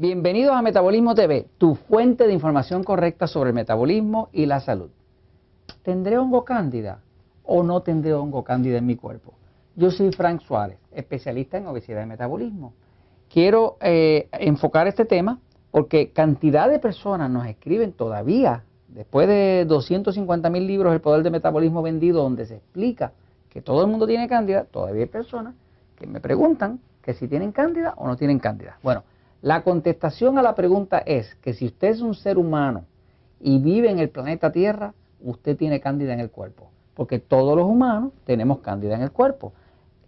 Bienvenidos a Metabolismo TV, tu fuente de información correcta sobre el metabolismo y la salud. ¿Tendré hongo cándida o no tendré hongo cándida en mi cuerpo? Yo soy Frank Suárez, especialista en obesidad y metabolismo. Quiero eh, enfocar este tema porque cantidad de personas nos escriben todavía, después de 250 mil libros, El Poder del Metabolismo vendido, donde se explica que todo el mundo tiene cándida, todavía hay personas que me preguntan que si tienen cándida o no tienen cándida. Bueno, la contestación a la pregunta es que si usted es un ser humano y vive en el planeta Tierra, usted tiene cándida en el cuerpo, porque todos los humanos tenemos cándida en el cuerpo.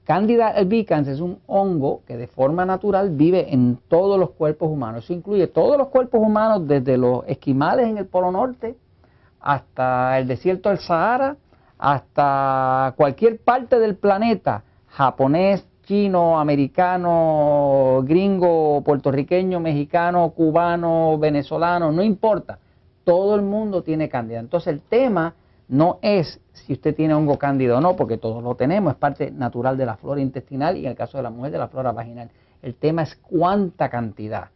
Cándida albicans es un hongo que de forma natural vive en todos los cuerpos humanos. Eso incluye todos los cuerpos humanos, desde los esquimales en el Polo Norte hasta el desierto del Sahara, hasta cualquier parte del planeta, japonés, chino, americano, gringo, puertorriqueño, mexicano, cubano, venezolano, no importa. Todo el mundo tiene cándida. Entonces el tema no es si usted tiene hongo cándida o no, porque todos lo tenemos, es parte natural de la flora intestinal y en el caso de la mujer de la flora vaginal. El tema es cuánta cantidad,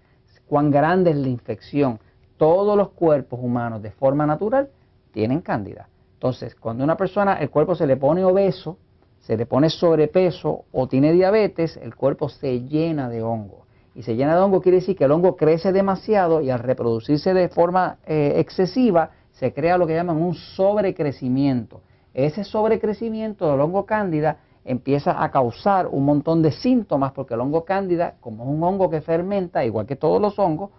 cuán grande es la infección. Todos los cuerpos humanos de forma natural tienen cándida. Entonces, cuando una persona, el cuerpo se le pone obeso, se le pone sobrepeso o tiene diabetes, el cuerpo se llena de hongo. Y se llena de hongo quiere decir que el hongo crece demasiado y al reproducirse de forma eh, excesiva se crea lo que llaman un sobrecrecimiento. Ese sobrecrecimiento del hongo cándida empieza a causar un montón de síntomas porque el hongo cándida, como es un hongo que fermenta, igual que todos los hongos,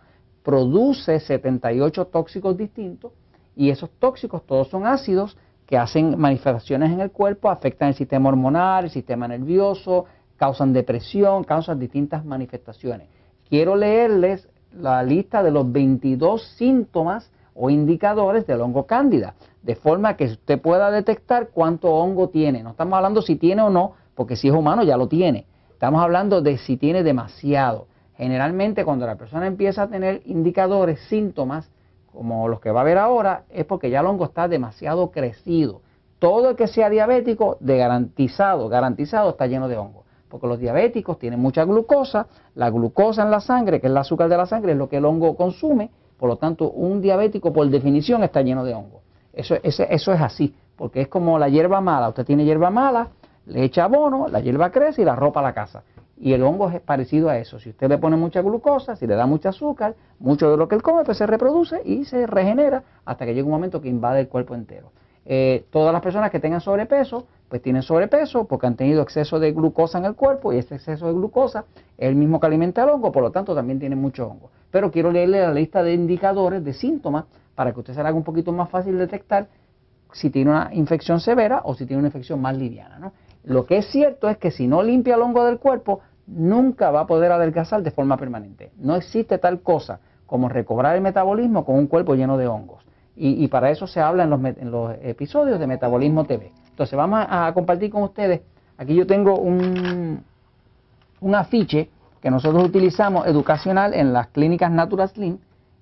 produce 78 tóxicos distintos y esos tóxicos todos son ácidos que hacen manifestaciones en el cuerpo, afectan el sistema hormonal, el sistema nervioso, causan depresión, causan distintas manifestaciones. Quiero leerles la lista de los 22 síntomas o indicadores del hongo cándida, de forma que usted pueda detectar cuánto hongo tiene. No estamos hablando si tiene o no, porque si es humano ya lo tiene. Estamos hablando de si tiene demasiado. Generalmente cuando la persona empieza a tener indicadores, síntomas, como los que va a ver ahora, es porque ya el hongo está demasiado crecido. Todo el que sea diabético, de garantizado, garantizado, está lleno de hongo. Porque los diabéticos tienen mucha glucosa, la glucosa en la sangre, que es el azúcar de la sangre, es lo que el hongo consume, por lo tanto, un diabético por definición está lleno de hongo. Eso, eso, es así, porque es como la hierba mala. Usted tiene hierba mala, le echa abono, la hierba crece y la ropa a la casa. Y el hongo es parecido a eso. Si usted le pone mucha glucosa, si le da mucho azúcar, mucho de lo que él come, pues se reproduce y se regenera hasta que llega un momento que invade el cuerpo entero. Eh, todas las personas que tengan sobrepeso, pues tienen sobrepeso porque han tenido exceso de glucosa en el cuerpo y ese exceso de glucosa es el mismo que alimenta el hongo, por lo tanto también tiene mucho hongo. Pero quiero leerle la lista de indicadores, de síntomas, para que usted se haga un poquito más fácil detectar si tiene una infección severa o si tiene una infección más liviana. Lo que es cierto es que si no limpia el hongo del cuerpo, nunca va a poder adelgazar de forma permanente. No existe tal cosa como recobrar el metabolismo con un cuerpo lleno de hongos. Y, para eso se habla en los, episodios de Metabolismo TV. Entonces vamos a, compartir con ustedes, aquí yo tengo un, un afiche que nosotros utilizamos educacional en las clínicas Natural Slim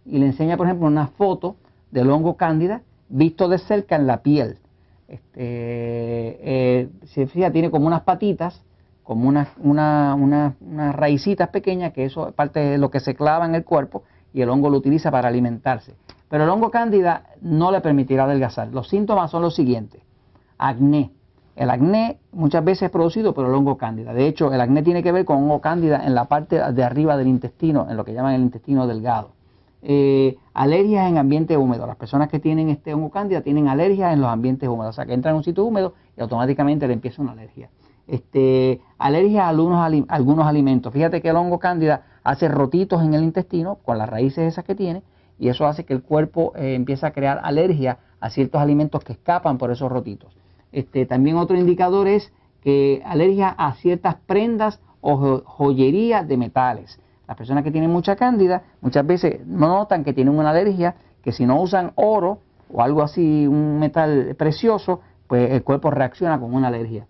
y le enseña, por ejemplo, una foto del hongo cándida visto de cerca en la piel. Este, eh, se fija, tiene como unas patitas, como unas una, una, raicitas pequeñas, que eso es parte de lo que se clava en el cuerpo y el hongo lo utiliza para alimentarse. Pero el hongo cándida no le permitirá adelgazar. Los síntomas son los siguientes. Acné. El acné muchas veces es producido por el hongo cándida. De hecho, el acné tiene que ver con hongo cándida en la parte de arriba del intestino, en lo que llaman el intestino delgado. Eh, alergias en ambiente húmedo. Las personas que tienen este hongo cándida tienen alergias en los ambientes húmedos. O sea, que entran en un sitio húmedo y automáticamente le empieza una alergia. Este, alergias a algunos, algunos alimentos. Fíjate que el hongo cándida hace rotitos en el intestino con las raíces esas que tiene y eso hace que el cuerpo eh, empiece a crear alergia a ciertos alimentos que escapan por esos rotitos. Este, también otro indicador es que alergia a ciertas prendas o joyería de metales. Las personas que tienen mucha cándida muchas veces notan que tienen una alergia, que si no usan oro o algo así, un metal precioso, pues el cuerpo reacciona con una alergia.